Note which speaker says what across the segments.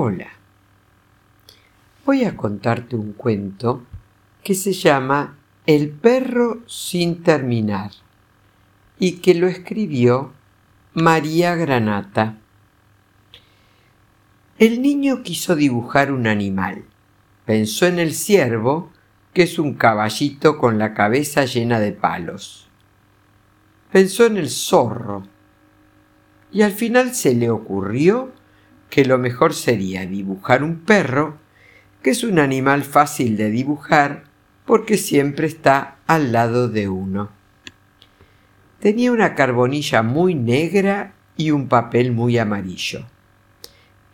Speaker 1: Hola. Voy a contarte un cuento que se llama El perro sin terminar y que lo escribió María Granata. El niño quiso dibujar un animal. Pensó en el ciervo, que es un caballito con la cabeza llena de palos. Pensó en el zorro. Y al final se le ocurrió que lo mejor sería dibujar un perro, que es un animal fácil de dibujar porque siempre está al lado de uno. Tenía una carbonilla muy negra y un papel muy amarillo.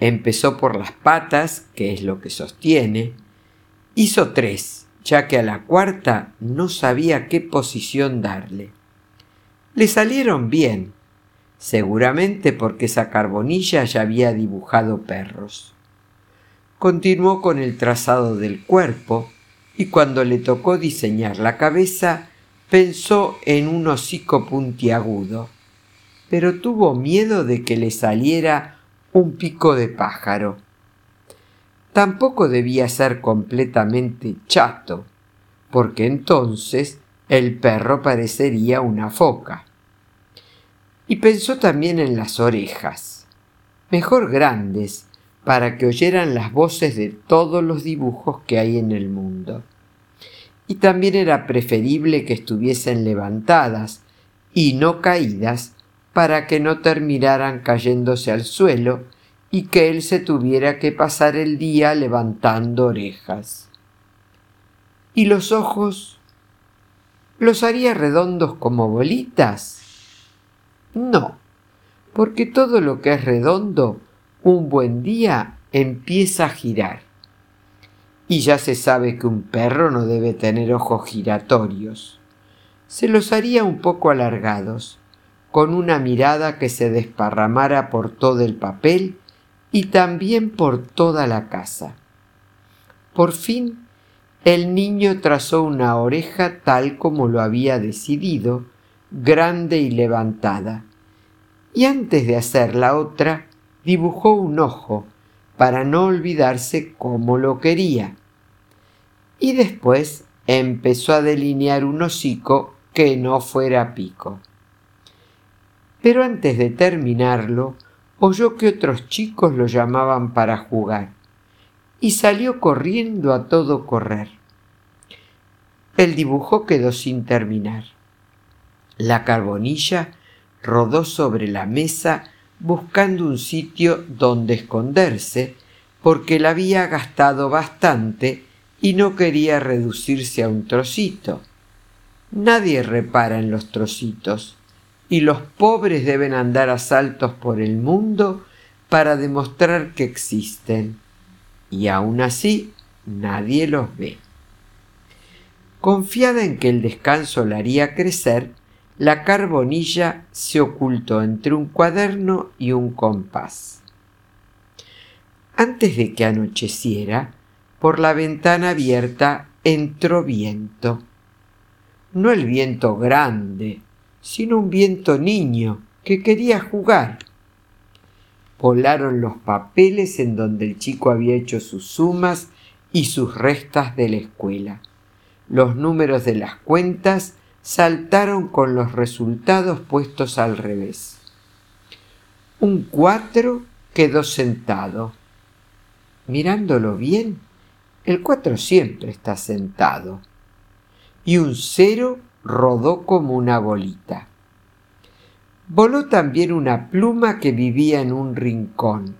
Speaker 1: Empezó por las patas, que es lo que sostiene. Hizo tres, ya que a la cuarta no sabía qué posición darle. Le salieron bien, seguramente porque esa carbonilla ya había dibujado perros. Continuó con el trazado del cuerpo y cuando le tocó diseñar la cabeza pensó en un hocico puntiagudo, pero tuvo miedo de que le saliera un pico de pájaro. Tampoco debía ser completamente chato, porque entonces el perro parecería una foca. Y pensó también en las orejas, mejor grandes, para que oyeran las voces de todos los dibujos que hay en el mundo. Y también era preferible que estuviesen levantadas y no caídas para que no terminaran cayéndose al suelo y que él se tuviera que pasar el día levantando orejas. ¿Y los ojos? ¿Los haría redondos como bolitas? No, porque todo lo que es redondo, un buen día empieza a girar. Y ya se sabe que un perro no debe tener ojos giratorios. Se los haría un poco alargados, con una mirada que se desparramara por todo el papel y también por toda la casa. Por fin, el niño trazó una oreja tal como lo había decidido, grande y levantada, y antes de hacer la otra, dibujó un ojo para no olvidarse cómo lo quería. Y después empezó a delinear un hocico que no fuera pico. Pero antes de terminarlo, oyó que otros chicos lo llamaban para jugar y salió corriendo a todo correr. El dibujo quedó sin terminar. La carbonilla rodó sobre la mesa buscando un sitio donde esconderse, porque la había gastado bastante y no quería reducirse a un trocito. Nadie repara en los trocitos, y los pobres deben andar a saltos por el mundo para demostrar que existen, y aun así nadie los ve. Confiada en que el descanso la haría crecer, la carbonilla se ocultó entre un cuaderno y un compás. Antes de que anocheciera, por la ventana abierta entró viento. No el viento grande, sino un viento niño que quería jugar. Volaron los papeles en donde el chico había hecho sus sumas y sus restas de la escuela. Los números de las cuentas saltaron con los resultados puestos al revés. Un cuatro quedó sentado. Mirándolo bien, el cuatro siempre está sentado. Y un cero rodó como una bolita. Voló también una pluma que vivía en un rincón.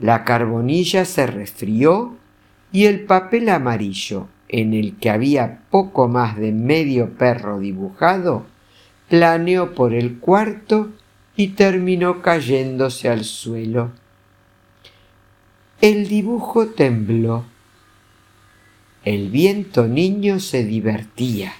Speaker 1: La carbonilla se resfrió y el papel amarillo, en el que había poco más de medio perro dibujado, planeó por el cuarto y terminó cayéndose al suelo. El dibujo tembló. El viento niño se divertía,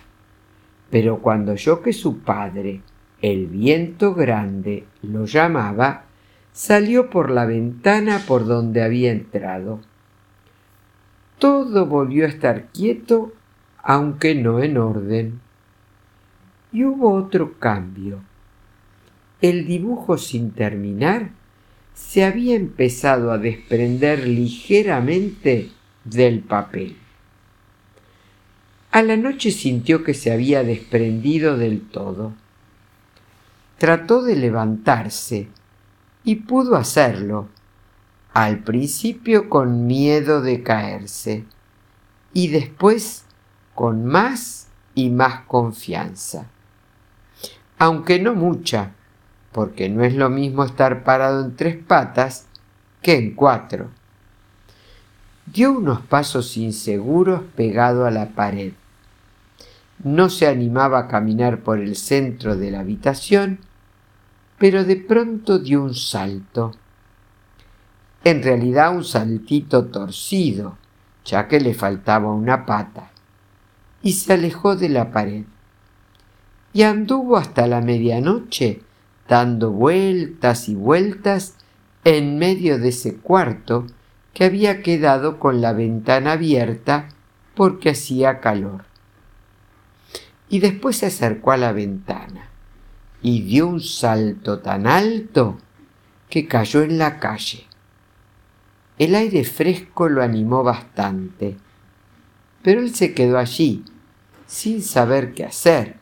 Speaker 1: pero cuando oyó que su padre, el viento grande, lo llamaba, salió por la ventana por donde había entrado todo volvió a estar quieto, aunque no en orden. Y hubo otro cambio. El dibujo sin terminar se había empezado a desprender ligeramente del papel. A la noche sintió que se había desprendido del todo. Trató de levantarse y pudo hacerlo, al principio con miedo de caerse y después con más y más confianza. Aunque no mucha, porque no es lo mismo estar parado en tres patas que en cuatro. Dio unos pasos inseguros pegado a la pared. No se animaba a caminar por el centro de la habitación, pero de pronto dio un salto. En realidad un saltito torcido, ya que le faltaba una pata, y se alejó de la pared. Y anduvo hasta la medianoche dando vueltas y vueltas en medio de ese cuarto que había quedado con la ventana abierta porque hacía calor. Y después se acercó a la ventana y dio un salto tan alto que cayó en la calle. El aire fresco lo animó bastante, pero él se quedó allí, sin saber qué hacer,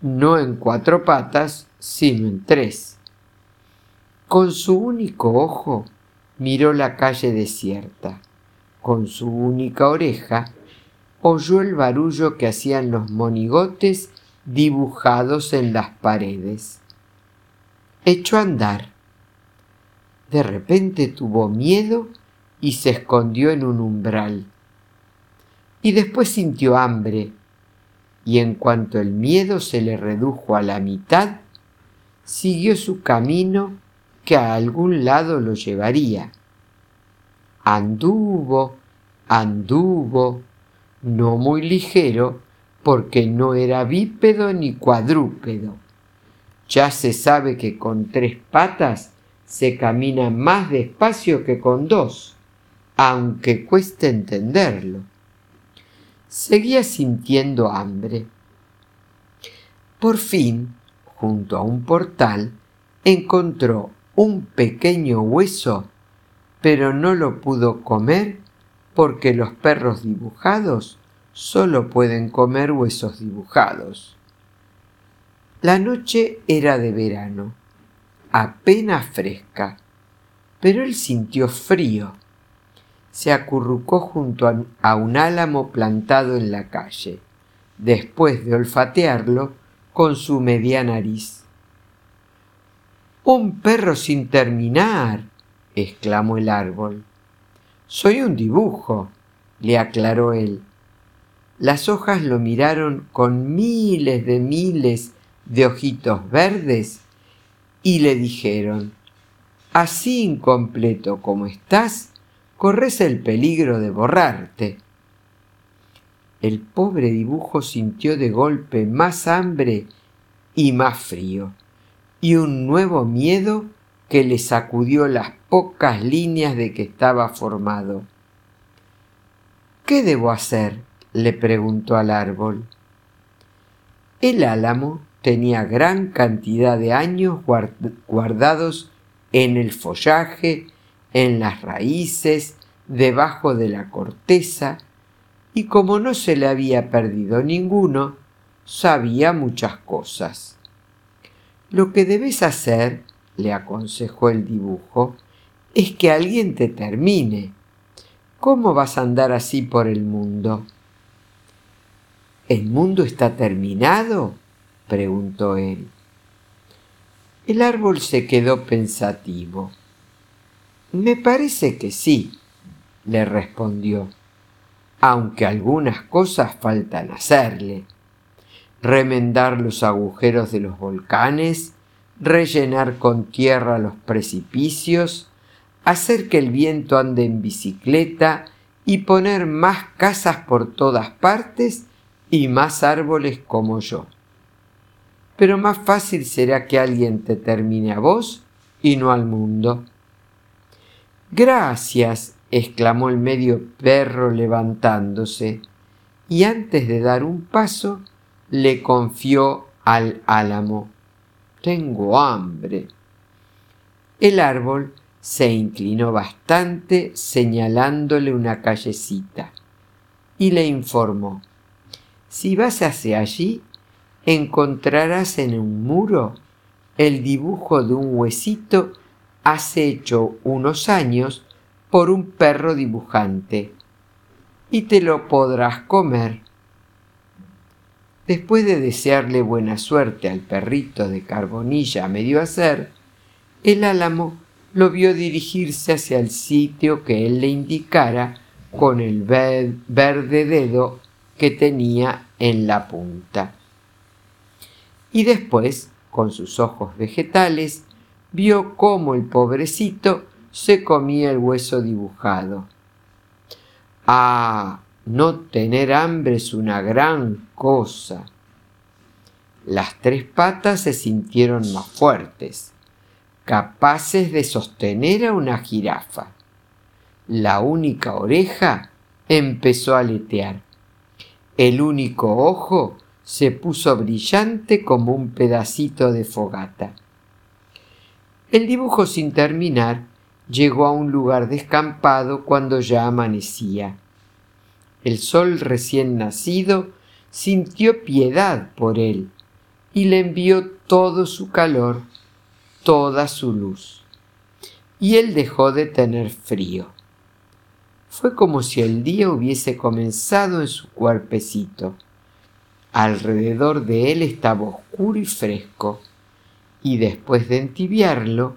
Speaker 1: no en cuatro patas, sino en tres. Con su único ojo miró la calle desierta. Con su única oreja oyó el barullo que hacían los monigotes dibujados en las paredes. Echó a andar. De repente tuvo miedo y se escondió en un umbral. Y después sintió hambre, y en cuanto el miedo se le redujo a la mitad, siguió su camino que a algún lado lo llevaría. Anduvo, anduvo, no muy ligero, porque no era bípedo ni cuadrúpedo. Ya se sabe que con tres patas se camina más despacio que con dos, aunque cueste entenderlo. Seguía sintiendo hambre. Por fin junto a un portal, encontró un pequeño hueso, pero no lo pudo comer porque los perros dibujados solo pueden comer huesos dibujados. La noche era de verano, apenas fresca, pero él sintió frío. Se acurrucó junto a un álamo plantado en la calle. Después de olfatearlo, con su media nariz. Un perro sin terminar, exclamó el árbol. Soy un dibujo, le aclaró él. Las hojas lo miraron con miles de miles de ojitos verdes y le dijeron, así incompleto como estás, corres el peligro de borrarte el pobre dibujo sintió de golpe más hambre y más frío, y un nuevo miedo que le sacudió las pocas líneas de que estaba formado. ¿Qué debo hacer? le preguntó al árbol. El álamo tenía gran cantidad de años guardados en el follaje, en las raíces, debajo de la corteza, y como no se le había perdido ninguno, sabía muchas cosas. Lo que debes hacer, le aconsejó el dibujo, es que alguien te termine. ¿Cómo vas a andar así por el mundo? ¿El mundo está terminado? Preguntó él. El árbol se quedó pensativo. Me parece que sí, le respondió aunque algunas cosas faltan hacerle. Remendar los agujeros de los volcanes, rellenar con tierra los precipicios, hacer que el viento ande en bicicleta y poner más casas por todas partes y más árboles como yo. Pero más fácil será que alguien te termine a vos y no al mundo. Gracias, exclamó el medio perro levantándose, y antes de dar un paso le confió al álamo. Tengo hambre. el árbol se inclinó bastante señalándole una callecita y le informó, si vas hacia allí, encontrarás en un muro el dibujo de un huesito hace hecho unos años por un perro dibujante y te lo podrás comer. Después de desearle buena suerte al perrito de carbonilla a medio hacer, el álamo lo vio dirigirse hacia el sitio que él le indicara con el verde dedo que tenía en la punta. Y después, con sus ojos vegetales, vio cómo el pobrecito se comía el hueso dibujado. Ah, no tener hambre es una gran cosa. Las tres patas se sintieron más fuertes, capaces de sostener a una jirafa. La única oreja empezó a aletear. El único ojo se puso brillante como un pedacito de fogata. El dibujo sin terminar llegó a un lugar descampado cuando ya amanecía. El sol recién nacido sintió piedad por él y le envió todo su calor, toda su luz. Y él dejó de tener frío. Fue como si el día hubiese comenzado en su cuerpecito. Alrededor de él estaba oscuro y fresco y después de entibiarlo,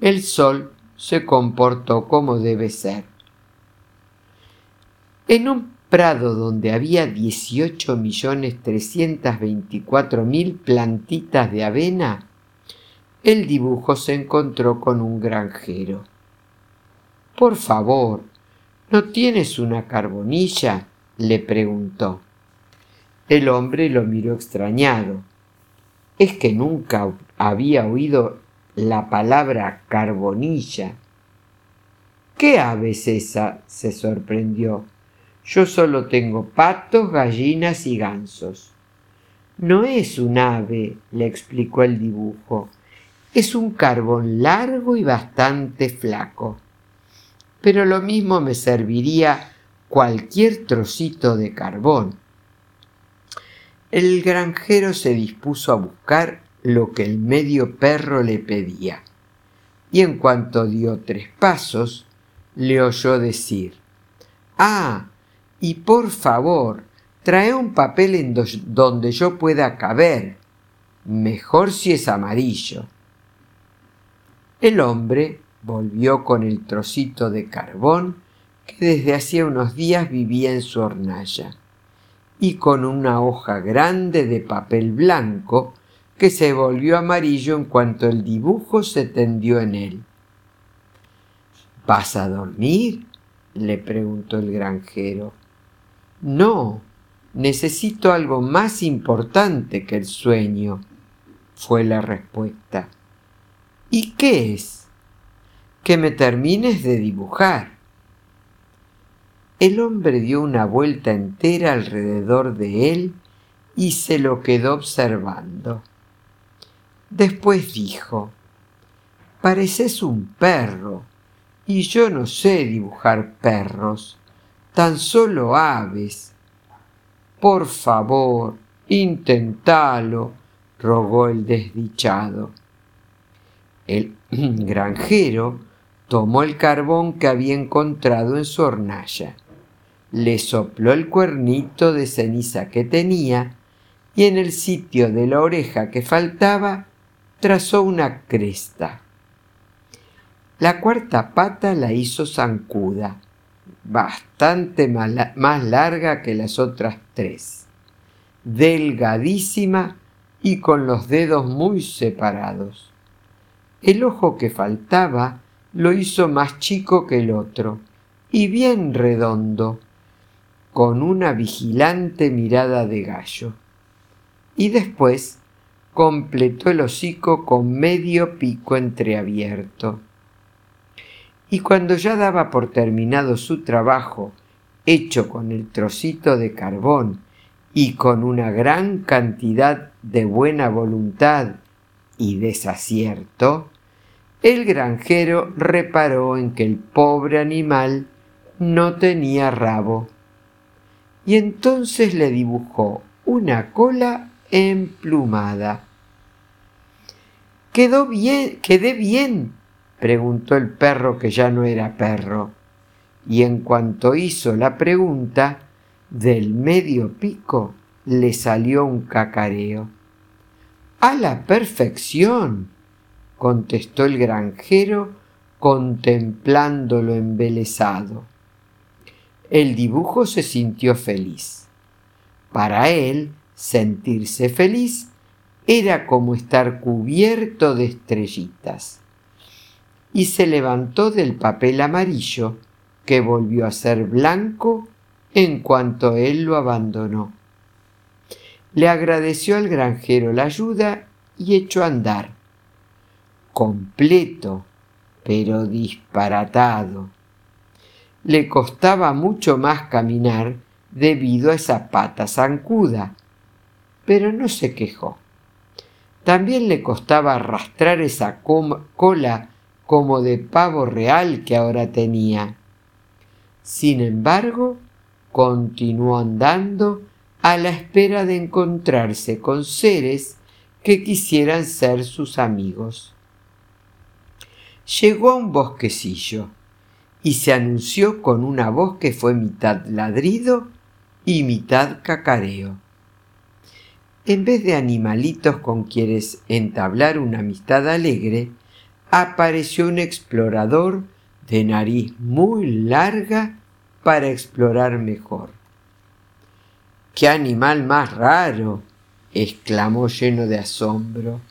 Speaker 1: el sol se comportó como debe ser. En un prado donde había 18.324.000 plantitas de avena, el dibujo se encontró con un granjero. Por favor, ¿no tienes una carbonilla? le preguntó. El hombre lo miró extrañado. ¿Es que nunca había oído la palabra carbonilla. ¿Qué ave es esa? se sorprendió. Yo solo tengo patos, gallinas y gansos. No es un ave, le explicó el dibujo. Es un carbón largo y bastante flaco. Pero lo mismo me serviría cualquier trocito de carbón. El granjero se dispuso a buscar lo que el medio perro le pedía. Y en cuanto dio tres pasos, le oyó decir, Ah, y por favor, trae un papel en donde yo pueda caber, mejor si es amarillo. El hombre volvió con el trocito de carbón que desde hacía unos días vivía en su hornalla, y con una hoja grande de papel blanco que se volvió amarillo en cuanto el dibujo se tendió en él. ¿Vas a dormir? le preguntó el granjero. No, necesito algo más importante que el sueño, fue la respuesta. ¿Y qué es? Que me termines de dibujar. El hombre dio una vuelta entera alrededor de él y se lo quedó observando. Después dijo, pareces un perro, y yo no sé dibujar perros, tan solo aves. Por favor, intentalo, rogó el desdichado. El granjero tomó el carbón que había encontrado en su hornalla, le sopló el cuernito de ceniza que tenía y en el sitio de la oreja que faltaba trazó una cresta. La cuarta pata la hizo zancuda, bastante más larga que las otras tres, delgadísima y con los dedos muy separados. El ojo que faltaba lo hizo más chico que el otro y bien redondo, con una vigilante mirada de gallo. Y después completó el hocico con medio pico entreabierto. Y cuando ya daba por terminado su trabajo, hecho con el trocito de carbón y con una gran cantidad de buena voluntad y desacierto, el granjero reparó en que el pobre animal no tenía rabo y entonces le dibujó una cola emplumada. ¿Quedó bien? ¿Quedé bien? preguntó el perro que ya no era perro. Y en cuanto hizo la pregunta, del medio pico le salió un cacareo. A la perfección, contestó el granjero contemplándolo embelesado. El dibujo se sintió feliz. Para él, sentirse feliz era como estar cubierto de estrellitas. Y se levantó del papel amarillo, que volvió a ser blanco en cuanto él lo abandonó. Le agradeció al granjero la ayuda y echó a andar, completo, pero disparatado. Le costaba mucho más caminar debido a esa pata zancuda, pero no se quejó. También le costaba arrastrar esa cola como de pavo real que ahora tenía. Sin embargo, continuó andando a la espera de encontrarse con seres que quisieran ser sus amigos. Llegó a un bosquecillo y se anunció con una voz que fue mitad ladrido y mitad cacareo. En vez de animalitos con quienes entablar una amistad alegre, apareció un explorador de nariz muy larga para explorar mejor. ¡Qué animal más raro! exclamó lleno de asombro.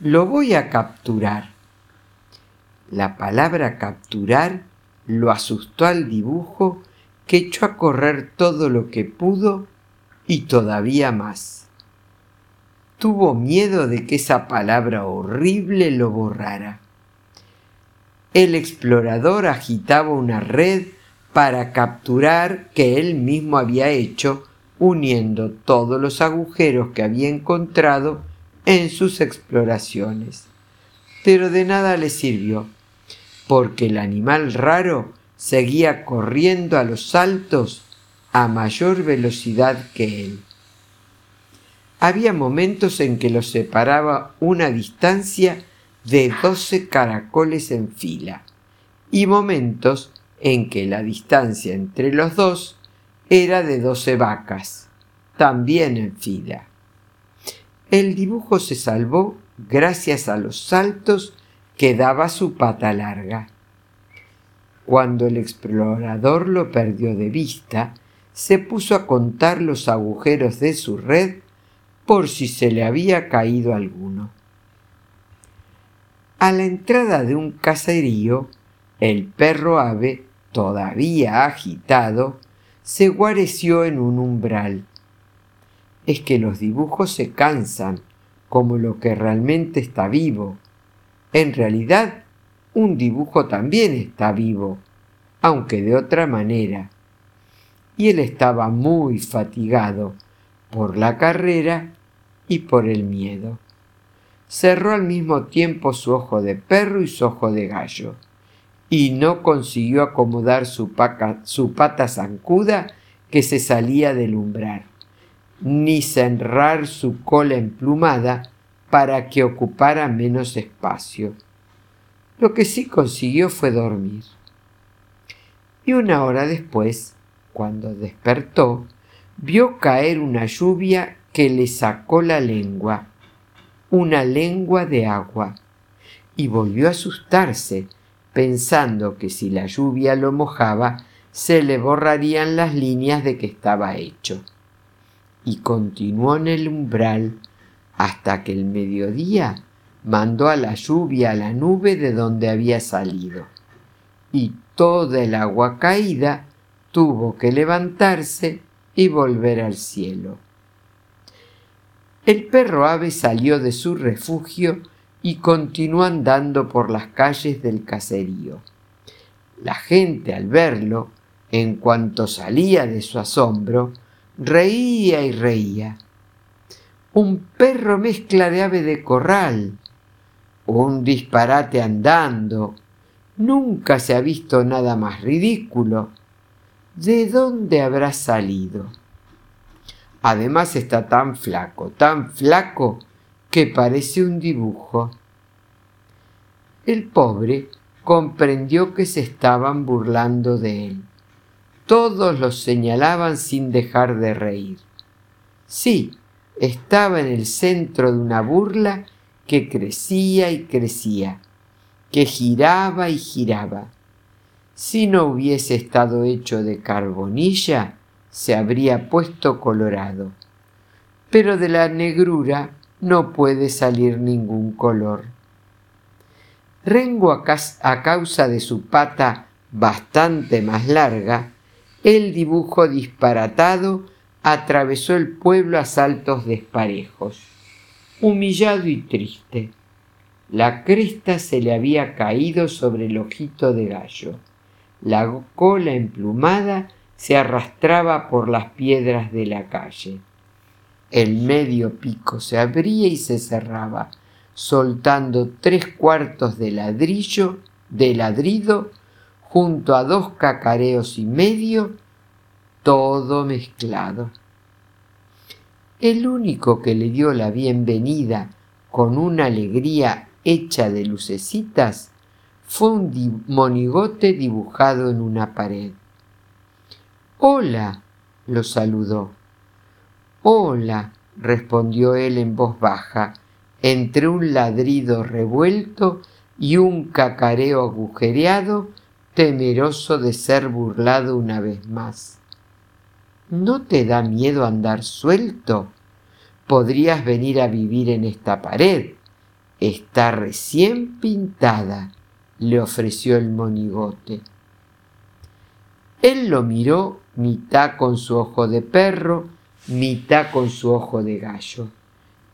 Speaker 1: Lo voy a capturar. La palabra capturar lo asustó al dibujo que echó a correr todo lo que pudo y todavía más tuvo miedo de que esa palabra horrible lo borrara. El explorador agitaba una red para capturar que él mismo había hecho uniendo todos los agujeros que había encontrado en sus exploraciones. Pero de nada le sirvió, porque el animal raro seguía corriendo a los saltos a mayor velocidad que él. Había momentos en que los separaba una distancia de doce caracoles en fila y momentos en que la distancia entre los dos era de doce vacas, también en fila. El dibujo se salvó gracias a los saltos que daba su pata larga. Cuando el explorador lo perdió de vista, se puso a contar los agujeros de su red por si se le había caído alguno. A la entrada de un caserío, el perro ave, todavía agitado, se guareció en un umbral. Es que los dibujos se cansan, como lo que realmente está vivo. En realidad, un dibujo también está vivo, aunque de otra manera. Y él estaba muy fatigado por la carrera y por el miedo. Cerró al mismo tiempo su ojo de perro y su ojo de gallo, y no consiguió acomodar su, su pata zancuda que se salía del umbral, ni cerrar su cola emplumada para que ocupara menos espacio. Lo que sí consiguió fue dormir. Y una hora después, cuando despertó, vio caer una lluvia que le sacó la lengua, una lengua de agua, y volvió a asustarse, pensando que si la lluvia lo mojaba, se le borrarían las líneas de que estaba hecho. Y continuó en el umbral hasta que el mediodía mandó a la lluvia a la nube de donde había salido. Y toda el agua caída tuvo que levantarse y volver al cielo. El perro ave salió de su refugio y continuó andando por las calles del caserío. La gente al verlo, en cuanto salía de su asombro, reía y reía. Un perro mezcla de ave de corral, Un disparate andando. Nunca se ha visto nada más ridículo. ¿De dónde habrá salido? Además está tan flaco, tan flaco, que parece un dibujo. El pobre comprendió que se estaban burlando de él. Todos los señalaban sin dejar de reír. Sí, estaba en el centro de una burla que crecía y crecía, que giraba y giraba. Si no hubiese estado hecho de carbonilla, se habría puesto colorado. Pero de la negrura no puede salir ningún color. Rengo a, causa de su pata bastante más larga, el dibujo disparatado atravesó el pueblo a saltos desparejos, humillado y triste. La cresta se le había caído sobre el ojito de gallo. La cola emplumada se arrastraba por las piedras de la calle. El medio pico se abría y se cerraba, soltando tres cuartos de ladrillo, de ladrido, junto a dos cacareos y medio, todo mezclado. El único que le dio la bienvenida con una alegría hecha de lucecitas fue un monigote dibujado en una pared. Hola, lo saludó. Hola, respondió él en voz baja, entre un ladrido revuelto y un cacareo agujereado, temeroso de ser burlado una vez más. ¿No te da miedo andar suelto? Podrías venir a vivir en esta pared. Está recién pintada, le ofreció el monigote. Él lo miró mitad con su ojo de perro, mitad con su ojo de gallo,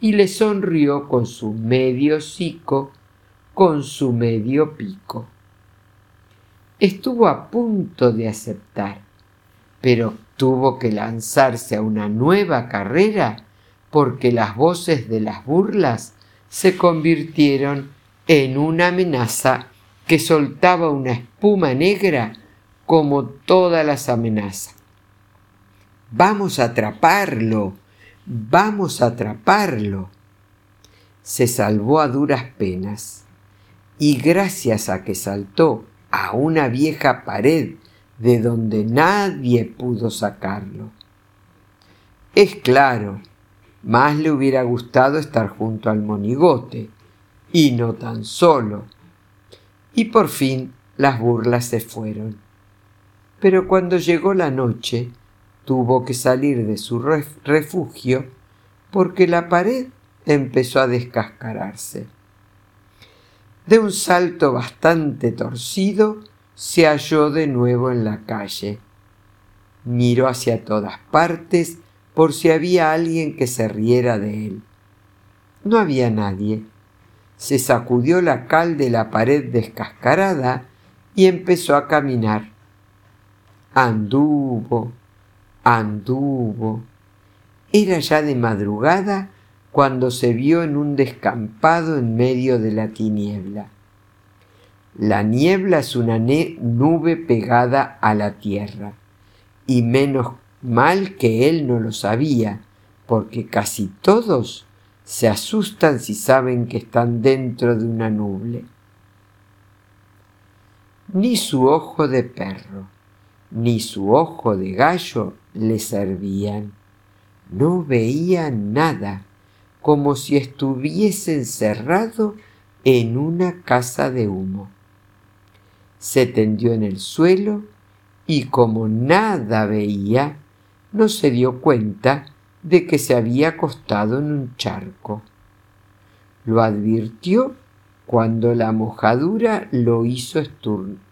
Speaker 1: y le sonrió con su medio hocico, con su medio pico. Estuvo a punto de aceptar, pero tuvo que lanzarse a una nueva carrera porque las voces de las burlas se convirtieron en una amenaza que soltaba una espuma negra como todas las amenazas. Vamos a atraparlo, vamos a atraparlo. Se salvó a duras penas y gracias a que saltó a una vieja pared de donde nadie pudo sacarlo. Es claro, más le hubiera gustado estar junto al monigote, y no tan solo. Y por fin las burlas se fueron pero cuando llegó la noche tuvo que salir de su refugio porque la pared empezó a descascararse. De un salto bastante torcido, se halló de nuevo en la calle. Miró hacia todas partes por si había alguien que se riera de él. No había nadie. Se sacudió la cal de la pared descascarada y empezó a caminar Anduvo, anduvo. Era ya de madrugada cuando se vio en un descampado en medio de la tiniebla. La niebla es una nube pegada a la tierra, y menos mal que él no lo sabía, porque casi todos se asustan si saben que están dentro de una nube. Ni su ojo de perro, ni su ojo de gallo le servían. No veía nada, como si estuviese encerrado en una casa de humo. Se tendió en el suelo y como nada veía, no se dio cuenta de que se había acostado en un charco. Lo advirtió cuando la mojadura lo hizo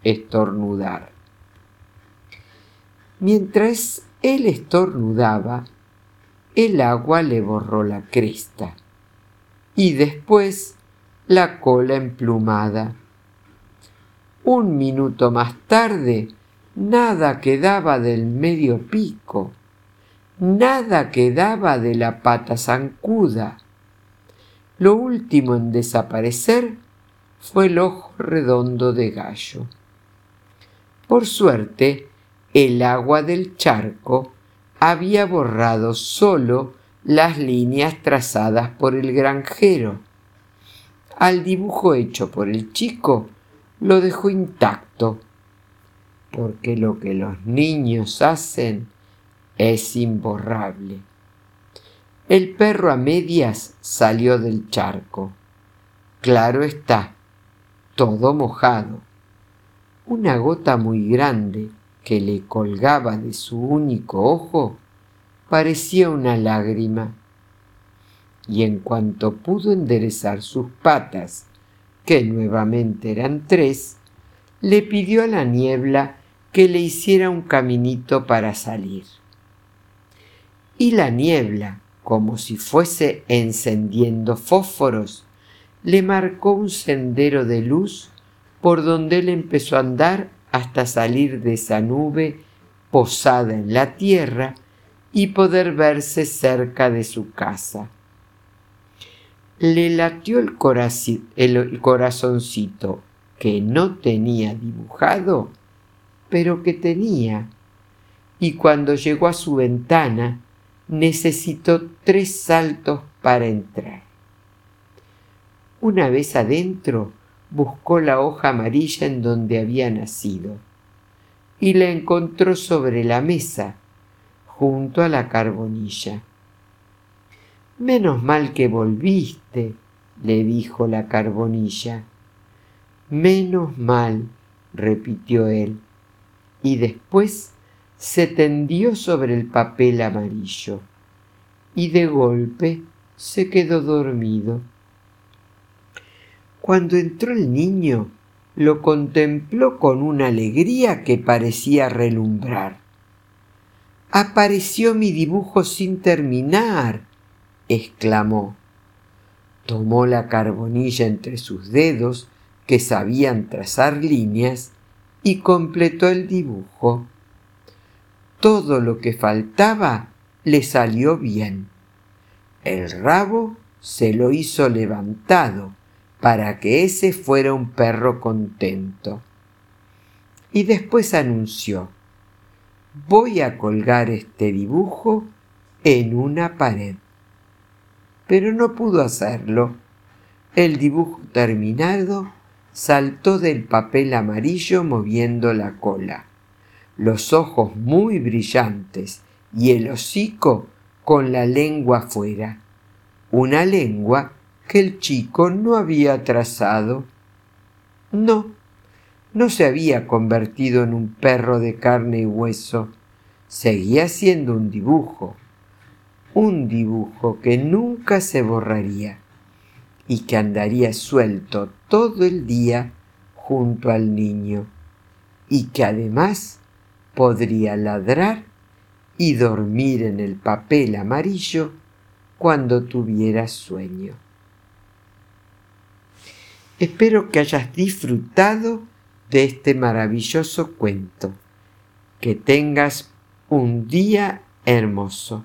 Speaker 1: estornudar. Mientras él estornudaba, el agua le borró la cresta y después la cola emplumada. Un minuto más tarde, nada quedaba del medio pico, nada quedaba de la pata zancuda. Lo último en desaparecer fue el ojo redondo de gallo. Por suerte, el agua del charco había borrado solo las líneas trazadas por el granjero. Al dibujo hecho por el chico lo dejó intacto, porque lo que los niños hacen es imborrable. El perro a medias salió del charco. Claro está, todo mojado. Una gota muy grande que le colgaba de su único ojo parecía una lágrima. Y en cuanto pudo enderezar sus patas, que nuevamente eran tres, le pidió a la niebla que le hiciera un caminito para salir. Y la niebla, como si fuese encendiendo fósforos, le marcó un sendero de luz por donde él empezó a andar hasta salir de esa nube posada en la tierra y poder verse cerca de su casa. Le latió el, corazoncito que no tenía dibujado, pero que tenía, y cuando llegó a su ventana necesitó tres saltos para entrar. Una vez adentro, buscó la hoja amarilla en donde había nacido y la encontró sobre la mesa, junto a la carbonilla. Menos mal que volviste, le dijo la carbonilla. Menos mal, repitió él, y después se tendió sobre el papel amarillo, y de golpe se quedó dormido. Cuando entró el niño, lo contempló con una alegría que parecía relumbrar. Apareció mi dibujo sin terminar, exclamó. Tomó la carbonilla entre sus dedos, que sabían trazar líneas, y completó el dibujo. Todo lo que faltaba le salió bien. El rabo se lo hizo levantado, para que ese fuera un perro contento. Y después anunció, voy a colgar este dibujo en una pared. Pero no pudo hacerlo. El dibujo terminado saltó del papel amarillo moviendo la cola, los ojos muy brillantes y el hocico con la lengua fuera. Una lengua que el chico no había trazado. No, no se había convertido en un perro de carne y hueso, seguía siendo un dibujo, un dibujo que nunca se borraría y que andaría suelto todo el día junto al niño y que además podría ladrar y dormir en el papel amarillo cuando tuviera sueño. Espero que hayas disfrutado de este maravilloso cuento. Que tengas un día hermoso.